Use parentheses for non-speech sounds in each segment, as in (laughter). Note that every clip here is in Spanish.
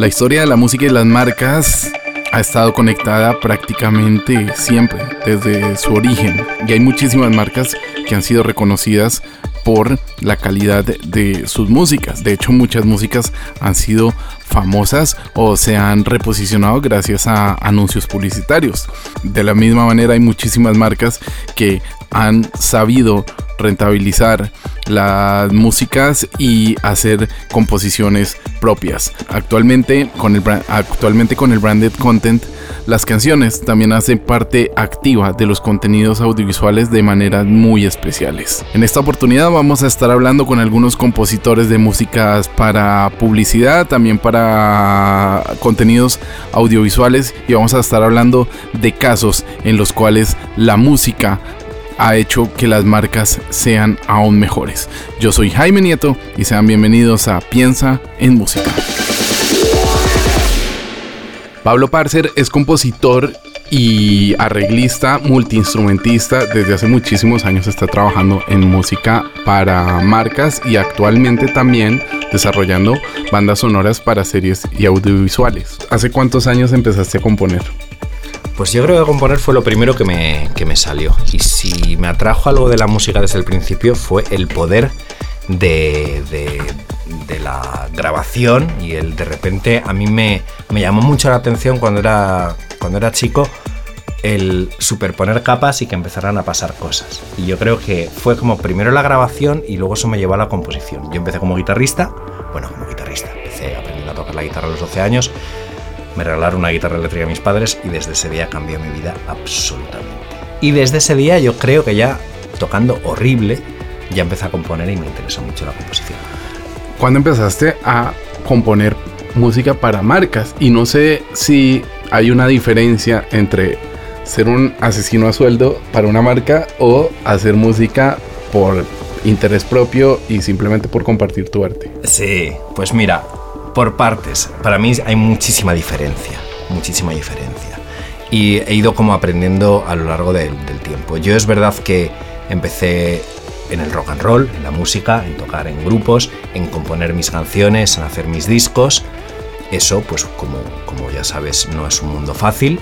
La historia de la música y las marcas ha estado conectada prácticamente siempre, desde su origen. Y hay muchísimas marcas que han sido reconocidas por la calidad de sus músicas. De hecho, muchas músicas han sido famosas o se han reposicionado gracias a anuncios publicitarios. De la misma manera hay muchísimas marcas que han sabido rentabilizar las músicas y hacer composiciones propias. Actualmente con el, actualmente con el branded content, las canciones también hacen parte activa de los contenidos audiovisuales de maneras muy especiales. En esta oportunidad vamos a estar hablando con algunos compositores de músicas para publicidad, también para contenidos audiovisuales y vamos a estar hablando de casos en los cuales la música ha hecho que las marcas sean aún mejores. Yo soy Jaime Nieto y sean bienvenidos a Piensa en Música. Pablo Parcer es compositor y arreglista, multiinstrumentista. Desde hace muchísimos años está trabajando en música para marcas y actualmente también desarrollando bandas sonoras para series y audiovisuales. ¿Hace cuántos años empezaste a componer? Pues yo creo que componer fue lo primero que me, me salió. Y si me atrajo algo de la música desde el principio fue el poder de, de, la grabación y el de repente a mí me, me, llamó mucho la atención cuando era, cuando era chico el superponer capas y que empezaran a pasar cosas. Y yo creo que fue como primero la grabación y luego eso me llevó a la composición. Yo empecé como guitarrista, bueno, como guitarrista, empecé aprendiendo a tocar la guitarra a los 12 años me regalaron una guitarra eléctrica a mis padres y desde ese día cambió mi vida absolutamente. Y desde ese día yo creo que ya tocando horrible, ya empecé a componer y me interesó mucho la composición. ¿Cuándo empezaste a componer música para marcas? Y no sé si hay una diferencia entre ser un asesino a sueldo para una marca o hacer música por interés propio y simplemente por compartir tu arte. Sí, pues mira, por partes. Para mí hay muchísima diferencia, muchísima diferencia. Y he ido como aprendiendo a lo largo del tiempo. Yo es verdad que empecé en el rock and roll, en la música, en tocar en grupos, en componer mis canciones, en hacer mis discos. Eso, pues como, como ya sabes, no es un mundo fácil.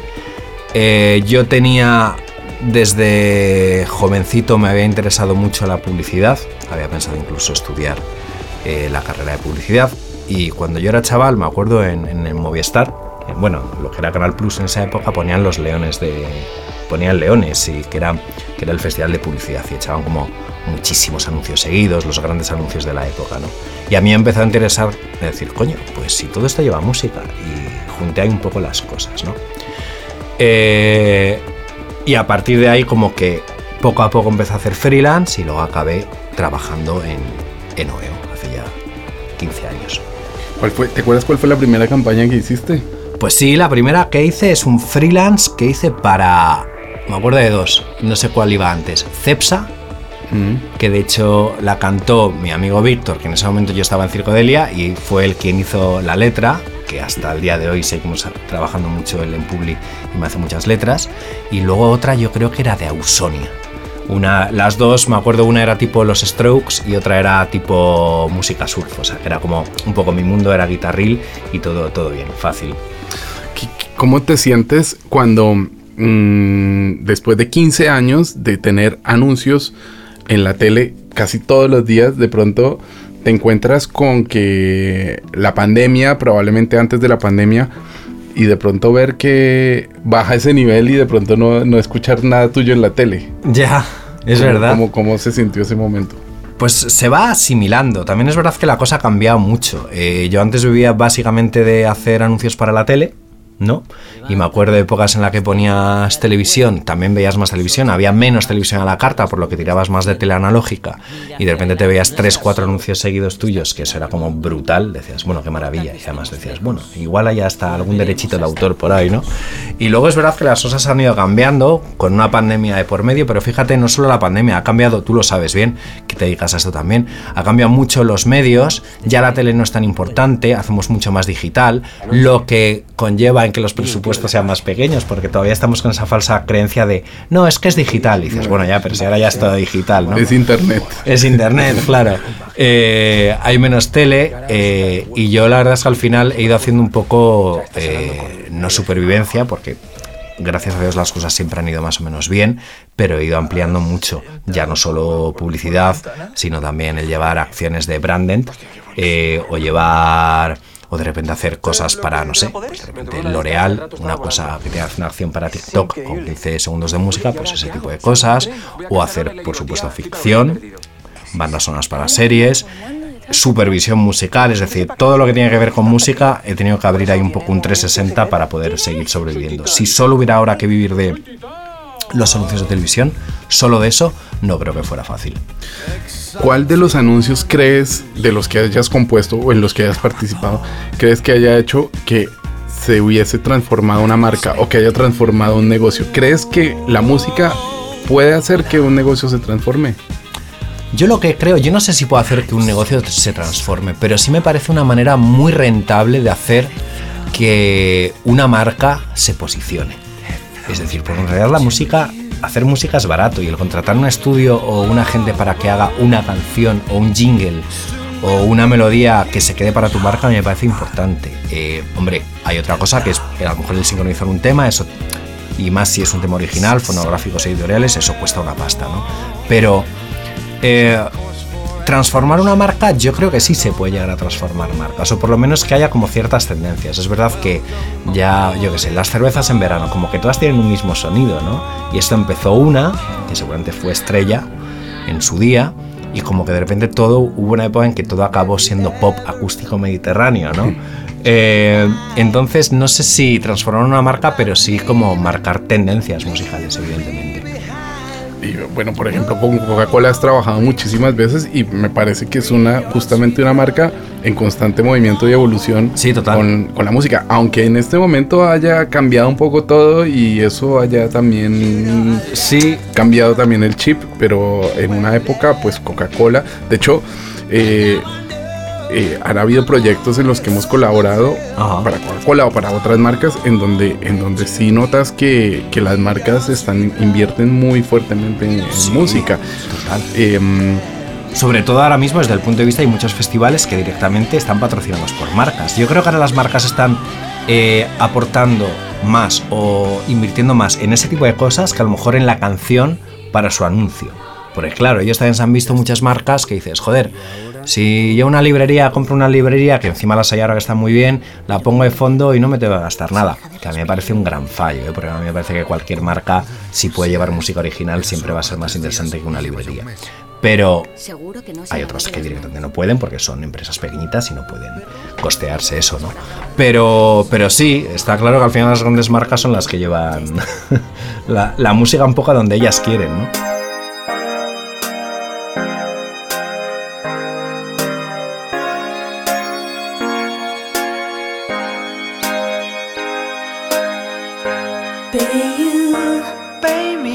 Eh, yo tenía, desde jovencito me había interesado mucho la publicidad, había pensado incluso estudiar eh, la carrera de publicidad, y cuando yo era chaval, me acuerdo en, en, Movistar, bueno, lo que era Canal Plus en esa época, ponían los leones de. ponían leones, y que era, que era el festival de publicidad, y echaban como muchísimos anuncios seguidos, los grandes anuncios de la época, ¿no? Y a mí me empezó a interesar decir, coño, pues si todo esto lleva música, y junté ahí un poco las cosas, ¿no? Eh, y a partir de ahí, como que poco a poco empecé a hacer freelance y luego acabé trabajando en, en OEO hace ya 15 años. ¿Te acuerdas cuál fue la primera campaña que hiciste? Pues sí, la primera que hice es un freelance que hice para. Me acuerdo de dos, no sé cuál iba antes. Cepsa, mm. que de hecho la cantó mi amigo Víctor, que en ese momento yo estaba en Circodelia y fue el quien hizo la letra, que hasta el día de hoy seguimos trabajando mucho en Publi y me hace muchas letras. Y luego otra, yo creo que era de Ausonia una, las dos, me acuerdo, una era tipo los Strokes y otra era tipo música surf, o sea, era como un poco mi mundo, era guitarril y todo, todo bien, fácil. ¿Cómo te sientes cuando mm, después de 15 años de tener anuncios en la tele casi todos los días, de pronto te encuentras con que la pandemia, probablemente antes de la pandemia, y de pronto ver que baja ese nivel y de pronto no, no escuchar nada tuyo en la tele. Ya, es verdad. Cómo, ¿Cómo se sintió ese momento? Pues se va asimilando. También es verdad que la cosa ha cambiado mucho. Eh, yo antes vivía básicamente de hacer anuncios para la tele ¿no? Y me acuerdo de épocas en las que ponías televisión, también veías más televisión, había menos televisión a la carta, por lo que tirabas más de tele analógica, y de repente te veías tres, cuatro anuncios seguidos tuyos, que eso era como brutal, decías, bueno, qué maravilla, y además decías, bueno, igual hay hasta algún derechito de autor por ahí, ¿no? Y luego es verdad que las cosas han ido cambiando con una pandemia de por medio, pero fíjate, no solo la pandemia, ha cambiado, tú lo sabes bien, que te dedicas a esto también, ha cambiado mucho los medios, ya la tele no es tan importante, hacemos mucho más digital, lo que conlleva en que los presupuestos sean más pequeños, porque todavía estamos con esa falsa creencia de, no, es que es digital. Y dices, bueno, ya, pero si ahora ya es todo digital, ¿no? Es internet. Es internet, claro. Eh, hay menos tele eh, y yo la verdad es que al final he ido haciendo un poco, eh, no supervivencia, porque gracias a Dios las cosas siempre han ido más o menos bien, pero he ido ampliando mucho, ya no solo publicidad, sino también el llevar acciones de branding eh, o llevar o de repente hacer cosas para, no sé, pues de repente L'Oreal, una cosa que te hace una acción para TikTok con 15 segundos de música, pues ese tipo de cosas, o hacer, por supuesto, ficción, bandas sonoras para series, supervisión musical, es decir, todo lo que tiene que ver con música, he tenido que abrir ahí un poco un 360 para poder seguir sobreviviendo. Si solo hubiera ahora que vivir de los anuncios de televisión, solo de eso, no creo que fuera fácil. ¿Cuál de los anuncios crees, de los que hayas compuesto o en los que hayas participado, crees que haya hecho que se hubiese transformado una marca o que haya transformado un negocio? ¿Crees que la música puede hacer que un negocio se transforme? Yo lo que creo, yo no sé si puedo hacer que un negocio se transforme, pero sí me parece una manera muy rentable de hacer que una marca se posicione. Es decir, porque en realidad la música, hacer música es barato y el contratar un estudio o una gente para que haga una canción o un jingle o una melodía que se quede para tu marca me parece importante. Eh, hombre, hay otra cosa que es a lo mejor el sincronizar un tema, eso y más si es un tema original, fonográficos editoriales, eso cuesta una pasta, ¿no? Pero eh, transformar una marca, yo creo que sí se puede llegar a transformar marcas, o por lo menos que haya como ciertas tendencias. Es verdad que ya, yo qué sé, las cervezas en verano, como que todas tienen un mismo sonido, ¿no? Y esto empezó una, que seguramente fue estrella en su día, y como que de repente todo, hubo una época en que todo acabó siendo pop acústico mediterráneo, ¿no? (laughs) Eh, entonces no sé si transformar una marca, pero sí como marcar tendencias musicales, evidentemente. Y bueno, por ejemplo, con Coca-Cola has trabajado muchísimas veces y me parece que es una justamente una marca en constante movimiento y evolución sí, total. Con, con, la música. Aunque en este momento haya cambiado un poco todo y eso haya también sí. cambiado también el chip, pero en una época, pues Coca-Cola, de hecho, eh, eh, han habido proyectos en los que hemos colaborado Ajá. para Coca-Cola o para otras marcas en donde, en donde sí notas que, que las marcas están invierten muy fuertemente en, en Sí, música. Total. Eh, Sobre todo ahora mismo desde el punto de vista hay muchos festivales que directamente están patrocinados por marcas. Yo creo que ahora las marcas están eh, aportando más o invirtiendo más en ese tipo de cosas que a lo mejor en la canción para su anuncio. Porque claro, ellos también se han visto muchas marcas que dices, joder, si yo una librería compro una librería que encima las hay ahora que está muy bien, la pongo de fondo y no me tengo que gastar nada. Que a mí me parece un gran fallo, ¿eh? porque a mí me parece que cualquier marca, si puede llevar música original, siempre va a ser más interesante que una librería. Pero hay otras que directamente no pueden porque son empresas pequeñitas y no pueden costearse eso, ¿no? Pero, pero sí, está claro que al final las grandes marcas son las que llevan (laughs) la, la música un poco a donde ellas quieren, ¿no?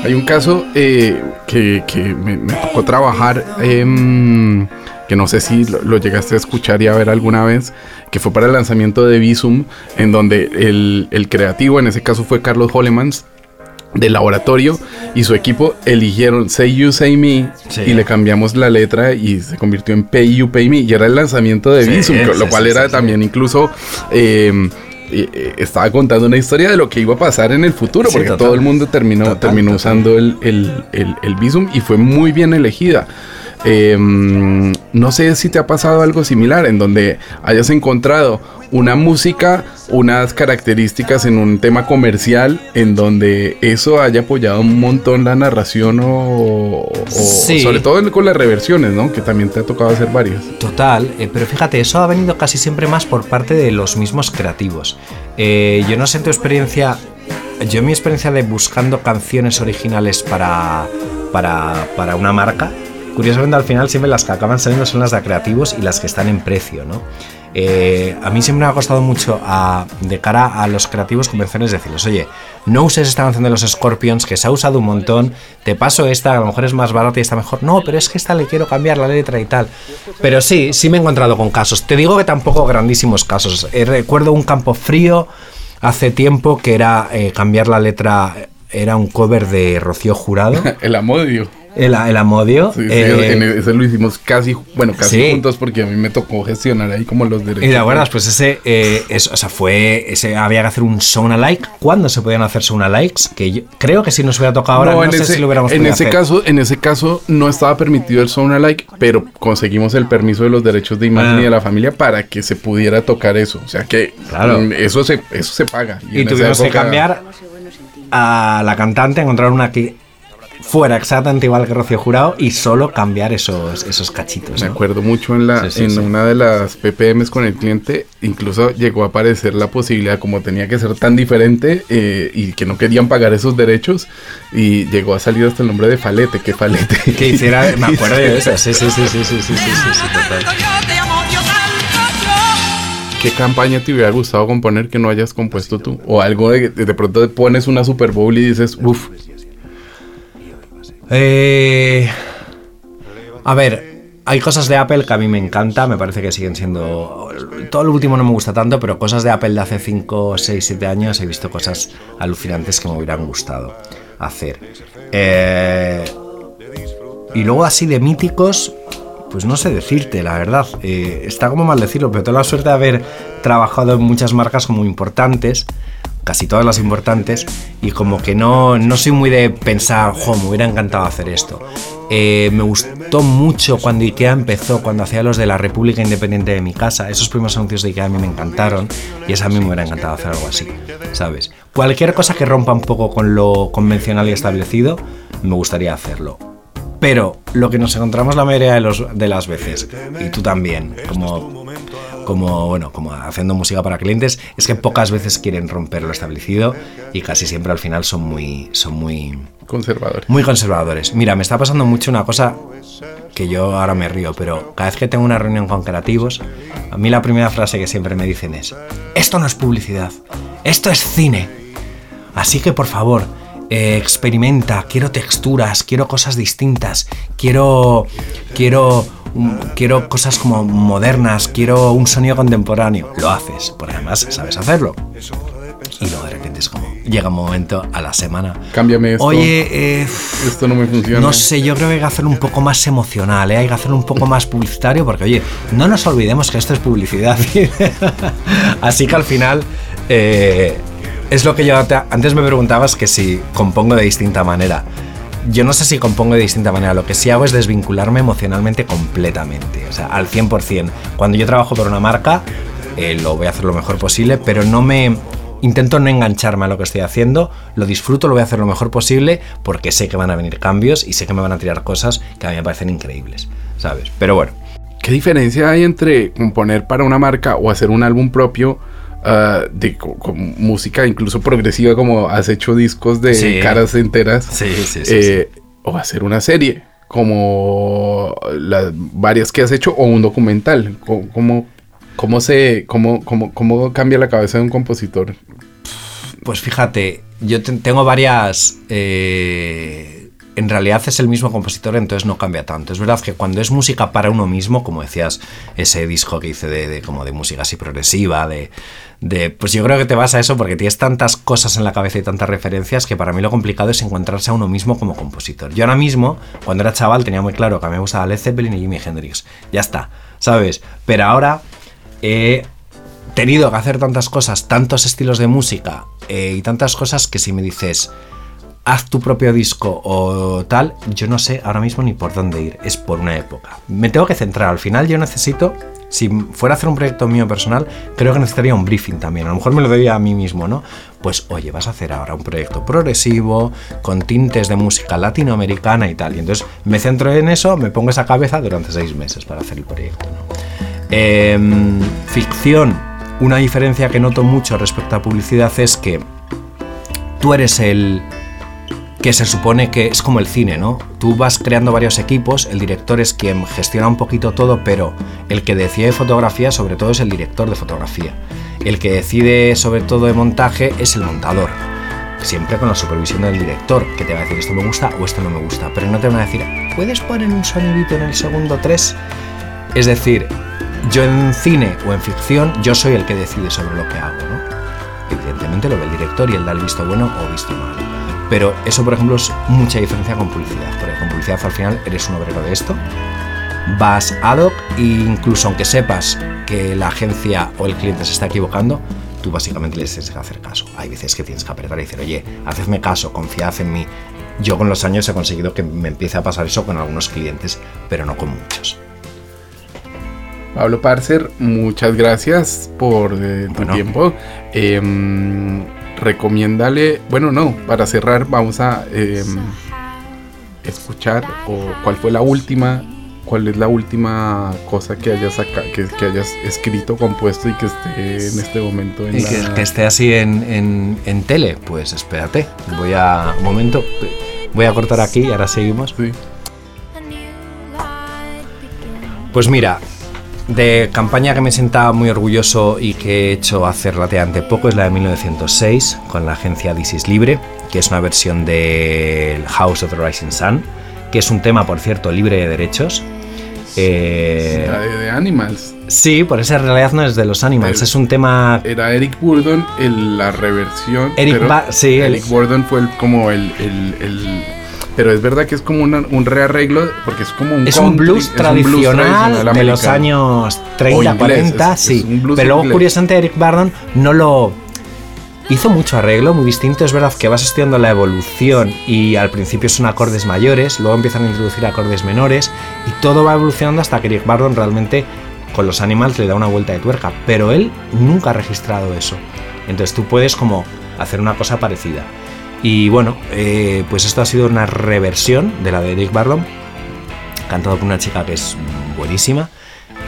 Hay un caso eh, que, que me, me, tocó trabajar, eh, que no sé si lo, lo, llegaste a escuchar y a ver alguna vez, que fue para el lanzamiento de Visum, en donde el, el creativo, en ese caso fue Carlos Hollemans, del laboratorio y su equipo eligieron Say You Say Me Sí. y le cambiamos la letra y se convirtió en Pay You Pay Me y era el lanzamiento de Sí, Visum, sí, lo cual era también incluso eh, eh, estaba contando una historia de lo que iba a pasar en el futuro, Sí, porque total. todo el mundo terminó, Total, terminó total. usando el, el, el, el Visum y fue muy bien elegida. Eh, no sé si te ha pasado algo similar en donde hayas encontrado una música, unas características en un tema comercial en donde eso haya apoyado un montón la narración o, o- Sí. sobre todo con las reversiones, ¿no? Que también te ha tocado hacer varias. Total, eh, pero fíjate, eso ha venido casi siempre más por parte de los mismos creativos. Eh, yo no sé en tu experiencia, yo en mi experiencia de buscando canciones originales para, para, para una marca, curiosamente al final siempre las que acaban saliendo son las de creativos y las que están en precio, ¿no? Eh, a mí siempre me ha costado mucho a- de cara a los creativos convencerles decirles, oye, no uses esta canción de los Scorpions que se ha usado un montón, te paso esta, a lo mejor es más barata y está mejor. No, pero es que esta le quiero cambiar la letra y tal. Pero sí, sí me he encontrado con casos. Te digo que tampoco grandísimos casos. Eh, recuerdo un campo frío hace tiempo que era eh, cambiar la letra, era un cover de Rocío Jurado. (laughs) el Amodio. El, el Amodio. Sí, sí, eh, en ese lo hicimos casi, bueno, casi sí. juntos porque a mí me tocó gestionar ahí como los derechos. y te acuerdas, pues ese, eh, es- o sea, fue, ese, había que hacer un Sound Alike. ¿Cuándo se podían hacer Sound Alikes? Que yo creo que si nos hubiera tocado ahora, no, en sé ese, si lo hubiéramos en podido ese hacer. caso, en ese caso no estaba permitido el sound alike, pero conseguimos el permiso de los derechos de imagen Ah. y de la familia para que se pudiera tocar eso. O sea que Claro. mm, eso se eso se paga. Y tuvimos que cambiar a la cantante, encontrar una que fuera exactamente igual que Rocío Jurado y solo cambiar esos, esos cachitos. ¿no? Me acuerdo mucho en, la, sí, sí, en sí. una de las PPMs con el cliente, incluso llegó a aparecer la posibilidad, como tenía que ser tan diferente eh, y que no querían pagar esos derechos, y llegó a salir hasta el nombre de Falete, que Falete. Que hiciera, me acuerdo de eso, sí, sí, sí, sí, sí, sí, sí, total. ¿Qué campaña te hubiera gustado componer que no hayas compuesto tú? O algo de, de pronto pones una Super Bowl y dices, uff, eh, a ver, hay cosas de Apple que a mí me encanta, me parece que siguen siendo... Todo lo último no me gusta tanto, pero cosas de Apple de hace 5, 6, 7 años he visto cosas alucinantes que me hubieran gustado hacer. Eh, y luego así de míticos, pues no sé decirte, la verdad. Eh, está como mal decirlo, pero tengo la suerte de haber trabajado en muchas marcas como importantes, casi todas las importantes, y como que no, no soy muy de pensar, jo, me hubiera encantado hacer esto. Eh, me gustó mucho cuando IKEA empezó, cuando hacía los de la República Independiente de mi casa. Esos primeros anuncios de IKEA a mí me encantaron y esa a mí me hubiera encantado hacer algo así, ¿sabes? Cualquier cosa que rompa un poco con lo convencional y establecido, me gustaría hacerlo. Pero lo que nos encontramos la mayoría de, los, de las veces, y tú también, como, como, bueno, como haciendo música para clientes, es que pocas veces quieren romper lo establecido y casi siempre al final son muy, son muy, conservador. muy conservadores. Mira, me está pasando mucho una cosa que yo ahora me río, pero cada vez que tengo una reunión con creativos, a mí la primera frase que siempre me dicen es, esto no es publicidad, esto es cine. Así que por favor, eh, experimenta, quiero texturas, quiero cosas distintas, quiero, quiero, quiero cosas como modernas, quiero un sonido contemporáneo. Lo haces, porque además sabes hacerlo. Y luego de repente es como, llega un momento a la semana. Cámbiame esto. Oye, eh, Esto no me funciona. no sé, yo creo que hay que hacerlo un poco más emocional, ¿eh? hay que hacerlo un poco más publicitario, porque oye, no nos olvidemos que esto es publicidad. (laughs) Así que al final, eh, es lo que yo te- antes me preguntabas que si compongo de distinta manera. Yo no sé si compongo de distinta manera, lo que sí hago es desvincularme emocionalmente completamente, o sea, al 100%. Cuando yo trabajo por una marca, eh, lo voy a hacer lo mejor posible, pero no me... Intento no engancharme a lo que estoy haciendo, lo disfruto, lo voy a hacer lo mejor posible porque sé que van a venir cambios y sé que me van a tirar cosas que a mí me parecen increíbles, ¿sabes? Pero bueno, ¿Qué diferencia hay entre componer para una marca o hacer un álbum propio ah, de co- con música incluso progresiva como has hecho discos de Sí. caras enteras? Sí, sí, sí, eh, O hacer una serie como las varias que has hecho o un documental. ¿Cómo, cómo, se, cómo, cómo, cómo cambia la cabeza de un compositor? Pues fíjate, yo te- tengo varias... eh, en realidad es el mismo compositor, entonces no cambia tanto. Es verdad que cuando es música para uno mismo, como decías, ese disco que hice de, de- como de música así progresiva, de, de- Pues yo creo que te vas a eso porque tienes tantas cosas en la cabeza y tantas referencias que para mí lo complicado es encontrarse a uno mismo como compositor. Yo ahora mismo, cuando era chaval, tenía muy claro que a mí me gustaba Led Zeppelin y Jimi Hendrix. Ya está, ¿sabes? Pero ahora... he tenido que hacer tantas cosas, tantos estilos de música eh, y tantas cosas que si me dices, haz tu propio disco o tal, yo no sé ahora mismo ni por dónde ir, es por una época. Me tengo que centrar, al final yo necesito, si fuera a hacer un proyecto mío personal, creo que necesitaría un briefing también, a lo mejor me lo doy a mí mismo, ¿no? Pues oye, vas a hacer ahora un proyecto progresivo, con tintes de música latinoamericana y tal, y entonces me centro en eso, me pongo esa cabeza durante seis meses para hacer el proyecto, ¿no? Em, ficción, una diferencia que noto mucho respecto a publicidad es que tú eres el que se supone que es como el cine, ¿no? Tú vas creando varios equipos, el director es quien gestiona un poquito todo, pero el que decide fotografía sobre todo es el director de fotografía. El que decide sobre todo de montaje es el montador. Siempre con la supervisión del director, que te va a decir esto me gusta o esto no me gusta, pero no te van a decir, ¿puedes poner un sonidito en el segundo 3? Es decir, yo en cine o en ficción, yo soy el que decide sobre lo que hago, ¿no? Evidentemente lo ve el director y él da el visto bueno o visto malo. Pero eso, por ejemplo, es mucha diferencia con publicidad. Porque con publicidad al final eres un obrero de esto, vas ad hoc e incluso aunque sepas que la agencia o el cliente se está equivocando, tú básicamente les tienes que hacer caso. Hay veces que tienes que apretar y decir, oye, hacedme caso, confiad en mí. Yo con los años he conseguido que me empiece a pasar eso con algunos clientes, pero no con muchos. Pablo Parcer, muchas gracias por eh, tu Bueno. tiempo. Em, recomiéndale, bueno, no, para cerrar vamos a em, escuchar o cuál fue la última, cuál es la última cosa que hayas saca- que, que hayas escrito, compuesto y que esté en este momento en Y la... que, que esté así en, en- en tele, pues espérate. Voy a. Un momento. Voy a cortar aquí y ahora seguimos. Sí. Pues mira, de campaña que me sentaba muy orgulloso y que he hecho hace relativamente poco es la de 1906 con la agencia This is Libre, que es una versión del House of the Rising Sun, que es un tema, por cierto, libre de derechos. Eh, La de, de Animals. sí, por esa realidad no es de los Animals, El- es un tema Era Eric Burdon en la reversión. Eric pero Ba- sí, el- Eric Burdon fue el- como el, el- el- Pero es verdad que es como una- un rearreglo, porque es como un Es un blues es un tradicional de los años 30, O inglés, 40, es- es sí. un blues Pero luego, curiosamente, Eric Bardon no lo. Hizo mucho arreglo, muy distinto. Es verdad que vas estudiando la evolución y al principio son acordes mayores, luego empiezan a introducir acordes menores y todo va evolucionando hasta que Eric Bardon realmente con los Animals le da una vuelta de tuerca. Pero él nunca ha registrado eso. Entonces tú puedes como hacer una cosa parecida. Y bueno, eh, pues esto ha sido una reversión de la de Eric Bardon, cantado por una chica que es buenísima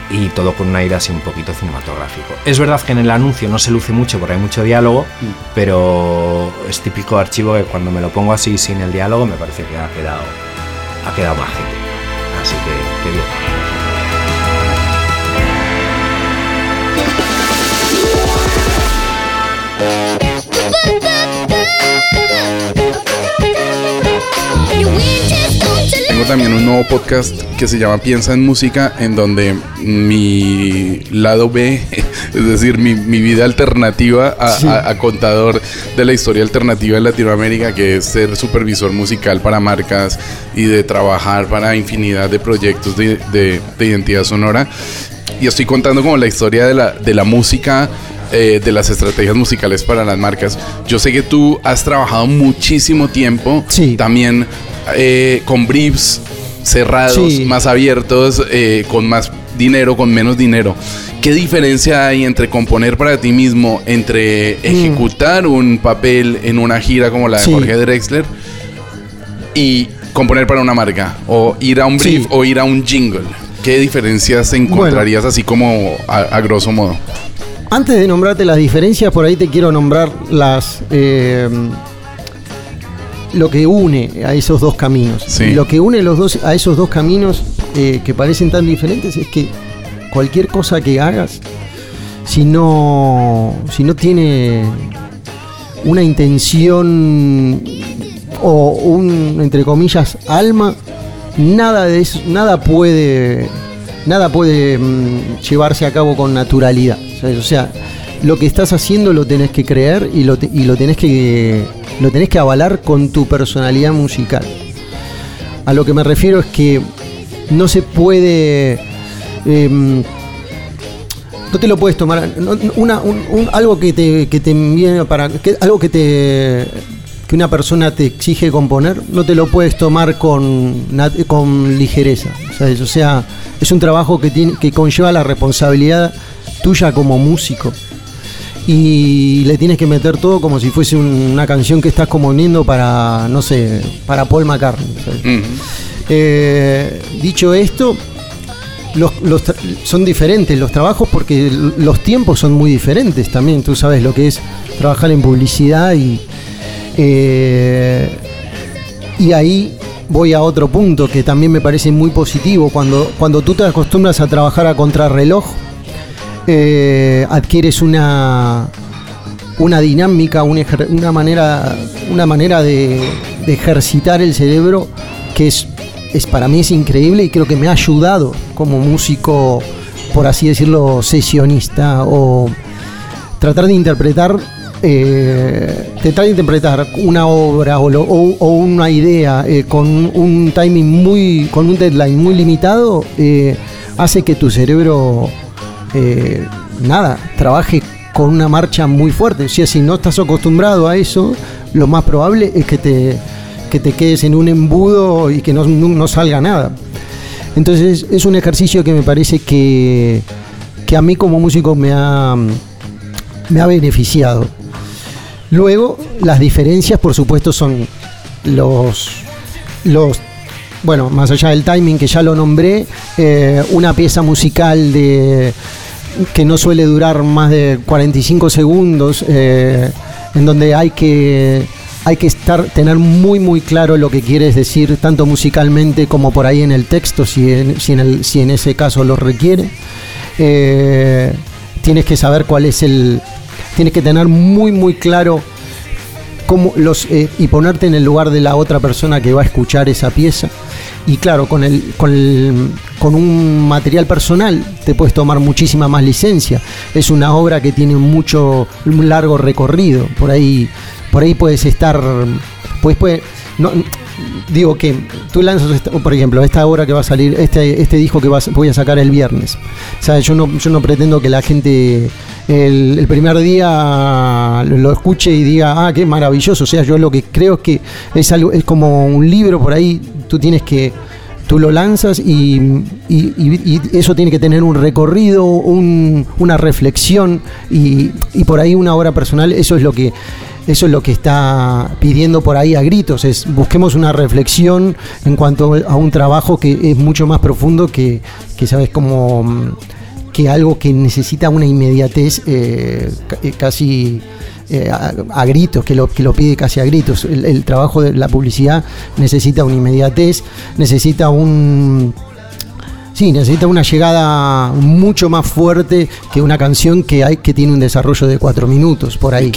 y todo con un aire así un poquito cinematográfico. Es verdad que en el anuncio no se luce mucho porque hay mucho diálogo, pero es típico archivo que cuando me lo pongo así sin el diálogo me parece que ha quedado, ha quedado mágico. Así que, qué bien. Tengo también un nuevo podcast que se llama Piensa en Música, en donde mi lado B, (laughs) es decir, mi, mi vida alternativa a, Sí. a- a contador de la historia alternativa en Latinoamérica, que es ser supervisor musical para marcas y de trabajar para infinidad de proyectos de, de- de identidad sonora. Y estoy contando como la historia de la, de la música. Eh, de las estrategias musicales para las marcas. Yo sé que tú has trabajado muchísimo tiempo Sí. también eh, con briefs cerrados, Sí. más abiertos, eh, con más dinero, con menos dinero. ¿Qué diferencia hay entre componer para ti mismo, entre ejecutar un papel en una gira como la de Sí. Jorge Drexler y componer para una marca? O ir a un brief Sí. o ir a un jingle. ¿Qué diferencias encontrarías así como a, a grosso modo? Antes de nombrarte las diferencias, por ahí te quiero nombrar las eh, lo que une a esos dos caminos. Sí. Lo que une los dos, a esos dos caminos eh, que parecen tan diferentes es que cualquier cosa que hagas, si no, si no tiene una intención o un, entre comillas, alma, nada de eso, nada puede, nada puede mm, llevarse a cabo con naturalidad. O sea, lo que estás haciendo lo tenés que creer y lo, y lo tenés que lo tenés que avalar con tu personalidad musical. A lo que me refiero es que no se puede em, no te lo puedes tomar una, un- un- algo que te, que te envíe para que, algo que te que una persona te exige componer no te lo puedes tomar con con ligereza o sea es un trabajo que tiene que conlleva la responsabilidad tuya como músico y le tienes que meter todo como si fuese un- una canción que estás componiendo para no sé para Paul McCartney. Eh, dicho esto, los, los son diferentes los trabajos porque los tiempos son muy diferentes también. Tú sabes lo que es trabajar en publicidad y, eh, y ahí voy a otro punto que también me parece muy positivo. Cuando, cuando tú te acostumbras a trabajar a contrarreloj, eh, adquieres una, una dinámica, una manera, una manera de, ejercitar el cerebro que es, es para mí es increíble y creo que me ha ayudado como músico, por así decirlo, sesionista o tratar de interpretar eh, interpretar una obra o una idea eh, con un timing muy, con un deadline muy limitado, eh, hace que tu cerebro, eh, nada, trabaje con una marcha muy fuerte. Si no estás acostumbrado a eso, lo más probable es que te, que te quedes en un embudo y que no, no- no salga nada. Entonces es un ejercicio que me parece que, que a mí como músico me ha, me ha beneficiado. Luego, las diferencias, por supuesto, son los, los bueno, más allá del timing que ya lo nombré, eh, una pieza musical de que no suele durar más de 45 segundos, eh, en donde hay que hay que estar tener muy muy claro lo que quieres decir tanto musicalmente como por ahí en el texto si en, si en, el- si en ese caso lo requiere. Eh, tienes que saber cuál es el tienes que tener muy muy claro cómo los y ponerte en el lugar de la otra persona que va a escuchar esa pieza y claro con el con el- con un material personal te puedes tomar muchísima más licencia. Es una obra que tiene mucho un largo recorrido. Por ahí por ahí puedes estar pues no, digo que tú lanzas esta- por ejemplo esta obra que va a salir este este disco que vas- voy a sacar el viernes. O sea yo no yo no pretendo que la gente el, primer día lo, escuche y diga ah qué maravilloso o sea yo lo que creo es que es algo es como un libro por ahí tú tienes que tú lo lanzas y, y- eso tiene que tener un recorrido, un- una reflexión y por ahí una obra personal, eso es lo que eso es lo que está pidiendo por ahí a gritos, es busquemos una reflexión en cuanto a un trabajo que es mucho más profundo que, que sabes como mm, que algo que necesita una inmediatez eh, eh, casi eh, a, a gritos, que lo, que lo pide casi a gritos. El, el trabajo de la publicidad necesita una inmediatez, necesita un... Sí, necesita una llegada mucho más fuerte que una canción que hay que tiene un desarrollo de cuatro minutos por ahí.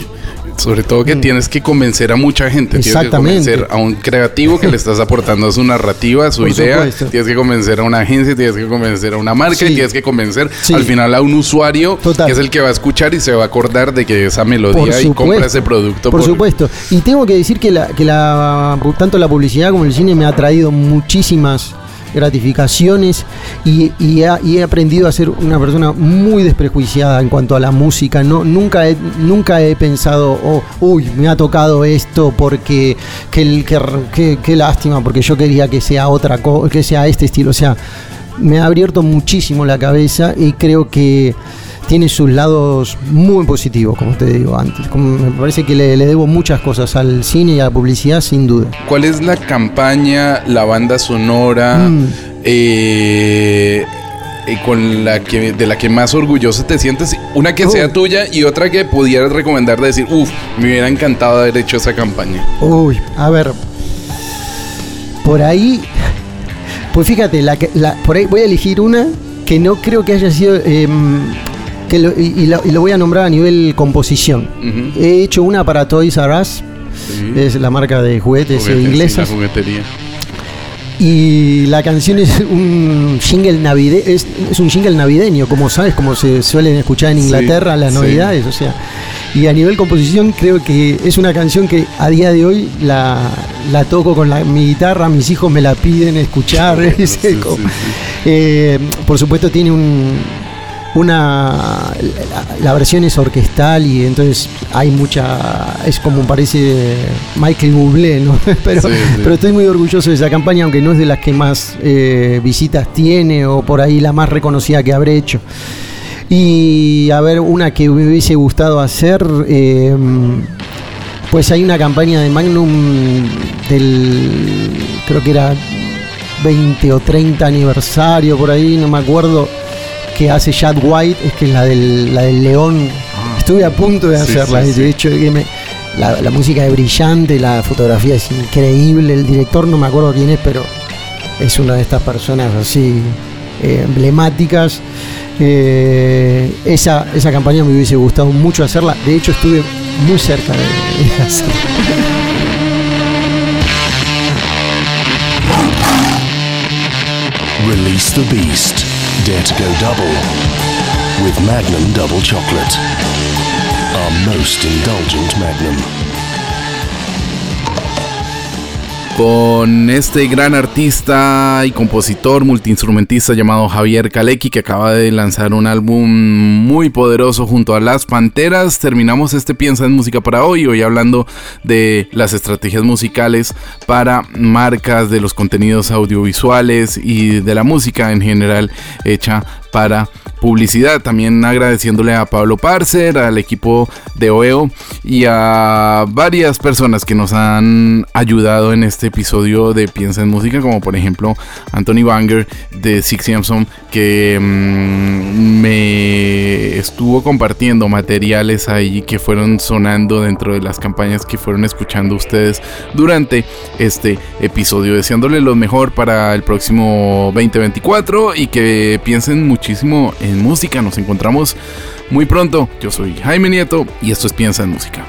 Sobre todo que tienes que convencer a mucha gente. Tienes que Mm. Exactamente. convencer a un creativo que le estás aportando su narrativa, su Por idea. supuesto. Tienes que convencer a una agencia, tienes que convencer a una marca y tienes que convencer Sí. al final a un usuario Total. que es el que va a escuchar y se va a acordar de que esa Por melodía y compra ese producto. Por, supuesto. Y tengo que decir que, la, que la, tanto la publicidad como el cine me ha traído muchísimas gratificaciones y, he aprendido a ser una persona muy desprejuiciada en cuanto a la música. No, nunca, he, nunca he pensado, oh, uy, me ha tocado esto porque que, el- que, que- qué lástima, porque yo quería que sea otra cosa, que sea este estilo. O sea, me ha abierto muchísimo la cabeza y creo que tiene sus lados muy positivos, como te digo antes. Como me parece que le, le debo muchas cosas al cine y a la publicidad, sin duda. ¿Cuál es la campaña, la banda sonora Mm. eh, eh, con la que de la que más orgulloso te sientes? Una que Oh. sea tuya y otra que pudieras recomendar de decir, uff, me hubiera encantado haber hecho esa campaña. Uy, a ver. Por ahí. Pues fíjate, la, la- por ahí voy a elegir una que no creo que haya sido. em, que lo- y, y lo, y lo voy a nombrar a nivel composición. He hecho una para Toys R Us, Sí. es la marca de juguetes sí, inglesas. la juguetería. Y la canción es un jingle navide es, es un jingle navideño, como sabes, como se suelen escuchar en Sí, Inglaterra las sí. navidades, o sea. Y a nivel composición creo que es una canción que a día de hoy la, la toco con la- mi guitarra, mis hijos me la piden escuchar. (laughs) eh, por supuesto tiene un una la, la versión es orquestal y entonces hay mucha es como parece Michael Bublé ¿no? (laughs) pero, Sí, sí. pero estoy muy orgulloso de esa campaña aunque no es de las que más eh, visitas tiene o por ahí la más reconocida que habré hecho y a ver una que me hubiese gustado hacer eh, pues hay una campaña de Magnum del creo que era 20 o 30 aniversario por ahí, no me acuerdo, que hace Chad White, es que es la del, la del león. Estuve a punto de Sí, hacerla, sí, de hecho, que me- la, la música es brillante, la fotografía es increíble, el director no me acuerdo quién es, pero es una de estas personas así eh, emblemáticas. Eh, esa, esa campaña me hubiese gustado mucho hacerla, de hecho estuve muy cerca de, de hacerla. Release the beast. Dare to go double with Magnum Double Chocolate. our most indulgent magnum. Con este gran artista y compositor multiinstrumentista llamado Javier Kalecki que acaba de lanzar un álbum muy poderoso junto a Las Panteras. Terminamos este Piensa en Música para hoy, hoy hablando de las estrategias musicales para marcas, de los contenidos audiovisuales y de la música en general hecha para publicidad. También agradeciéndole a Pablo Parcer, al equipo de OEO y a varias personas que nos han ayudado en este episodio de Piensa en Música, como por ejemplo Anthony Banger de Six Samson, que mm, me estuvo compartiendo materiales ahí que fueron sonando dentro de las campañas que fueron escuchando ustedes durante este episodio. Deseándole lo mejor para el próximo 2024 y que piensen muchísimo en música. Nos encontramos muy pronto. Yo soy Jaime Nieto y esto es Piensa en Música.